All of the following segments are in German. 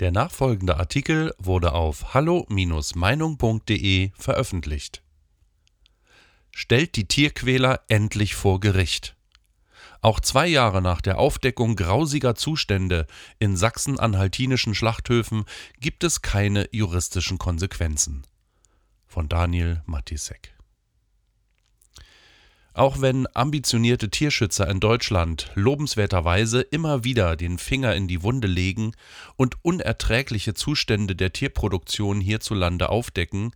Der nachfolgende Artikel wurde auf hallo-meinung.de veröffentlicht. Stellt die Tierquäler endlich vor Gericht. Auch zwei Jahre nach der Aufdeckung grausiger Zustände in sachsen-anhaltinischen Schlachthöfen gibt es keine juristischen Konsequenzen. Von Daniel Matisek auch wenn ambitionierte Tierschützer in Deutschland lobenswerterweise immer wieder den Finger in die Wunde legen und unerträgliche Zustände der Tierproduktion hierzulande aufdecken,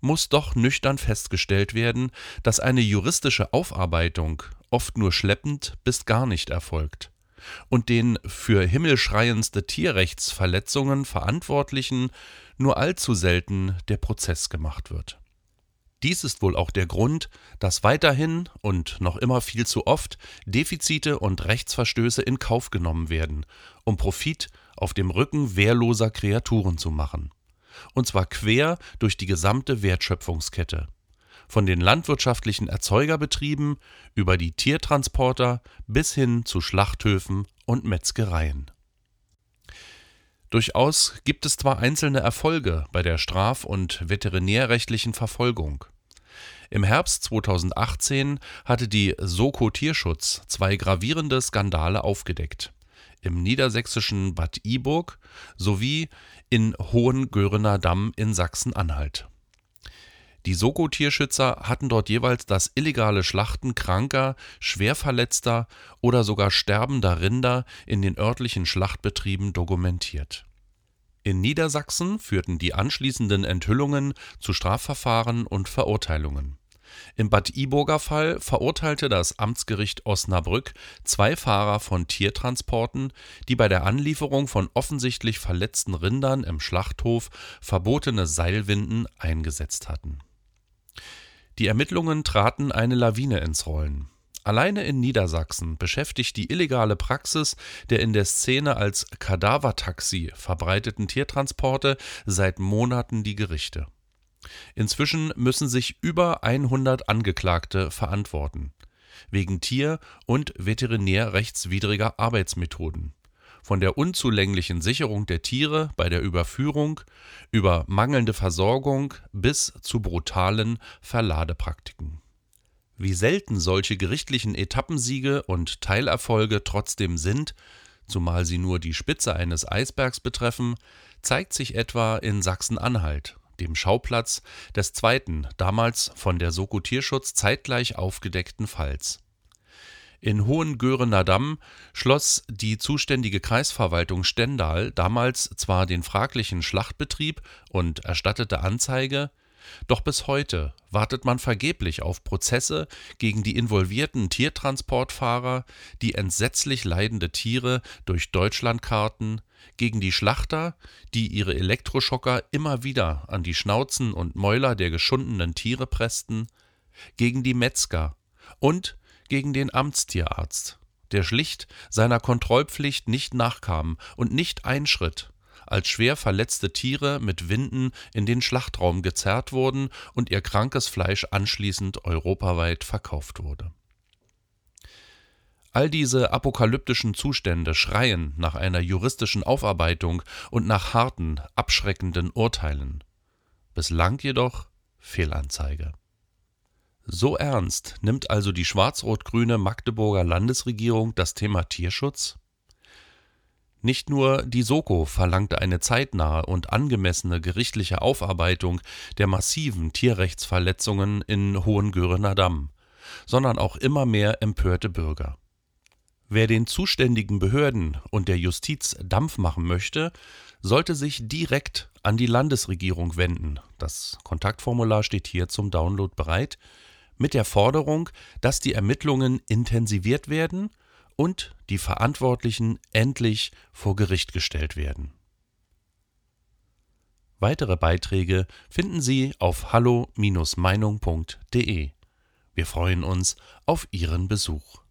muss doch nüchtern festgestellt werden, dass eine juristische Aufarbeitung oft nur schleppend bis gar nicht erfolgt und den für himmelschreiendste Tierrechtsverletzungen Verantwortlichen nur allzu selten der Prozess gemacht wird. Dies ist wohl auch der Grund, dass weiterhin und noch immer viel zu oft Defizite und Rechtsverstöße in Kauf genommen werden, um Profit auf dem Rücken wehrloser Kreaturen zu machen. Und zwar quer durch die gesamte Wertschöpfungskette. Von den landwirtschaftlichen Erzeugerbetrieben über die Tiertransporter bis hin zu Schlachthöfen und Metzgereien. Durchaus gibt es zwar einzelne Erfolge bei der straf- und veterinärrechtlichen Verfolgung. Im Herbst 2018 hatte die Soko Tierschutz zwei gravierende Skandale aufgedeckt. Im niedersächsischen Bad Iburg sowie in Hohengörener Damm in Sachsen-Anhalt die Soko-Tierschützer hatten dort jeweils das illegale Schlachten kranker, schwerverletzter oder sogar sterbender Rinder in den örtlichen Schlachtbetrieben dokumentiert. In Niedersachsen führten die anschließenden Enthüllungen zu Strafverfahren und Verurteilungen. Im Bad Iburger Fall verurteilte das Amtsgericht Osnabrück zwei Fahrer von Tiertransporten, die bei der Anlieferung von offensichtlich verletzten Rindern im Schlachthof verbotene Seilwinden eingesetzt hatten die Ermittlungen traten eine Lawine ins Rollen. Alleine in Niedersachsen beschäftigt die illegale Praxis der in der Szene als Kadavertaxi verbreiteten Tiertransporte seit Monaten die Gerichte. Inzwischen müssen sich über 100 Angeklagte verantworten wegen tier- und veterinärrechtswidriger Arbeitsmethoden von der unzulänglichen Sicherung der Tiere bei der Überführung über mangelnde Versorgung bis zu brutalen Verladepraktiken. Wie selten solche gerichtlichen Etappensiege und Teilerfolge trotzdem sind, zumal sie nur die Spitze eines Eisbergs betreffen, zeigt sich etwa in Sachsen-Anhalt, dem Schauplatz des zweiten, damals von der Soko Tierschutz zeitgleich aufgedeckten Falls. In Hohengörener Damm schloss die zuständige Kreisverwaltung Stendal damals zwar den fraglichen Schlachtbetrieb und erstattete Anzeige, doch bis heute wartet man vergeblich auf Prozesse gegen die involvierten Tiertransportfahrer, die entsetzlich leidende Tiere durch Deutschland karten, gegen die Schlachter, die ihre Elektroschocker immer wieder an die Schnauzen und Mäuler der geschundenen Tiere pressten, gegen die Metzger und gegen den Amtstierarzt, der schlicht seiner Kontrollpflicht nicht nachkam und nicht einschritt, als schwer verletzte Tiere mit Winden in den Schlachtraum gezerrt wurden und ihr krankes Fleisch anschließend europaweit verkauft wurde. All diese apokalyptischen Zustände schreien nach einer juristischen Aufarbeitung und nach harten, abschreckenden Urteilen. Bislang jedoch Fehlanzeige. So ernst nimmt also die schwarz-rot-grüne Magdeburger Landesregierung das Thema Tierschutz? Nicht nur die Soko verlangte eine zeitnahe und angemessene gerichtliche Aufarbeitung der massiven Tierrechtsverletzungen in Hohengörener Damm, sondern auch immer mehr empörte Bürger. Wer den zuständigen Behörden und der Justiz Dampf machen möchte, sollte sich direkt an die Landesregierung wenden. Das Kontaktformular steht hier zum Download bereit mit der Forderung, dass die Ermittlungen intensiviert werden und die Verantwortlichen endlich vor Gericht gestellt werden. Weitere Beiträge finden Sie auf hallo-meinung.de. Wir freuen uns auf Ihren Besuch.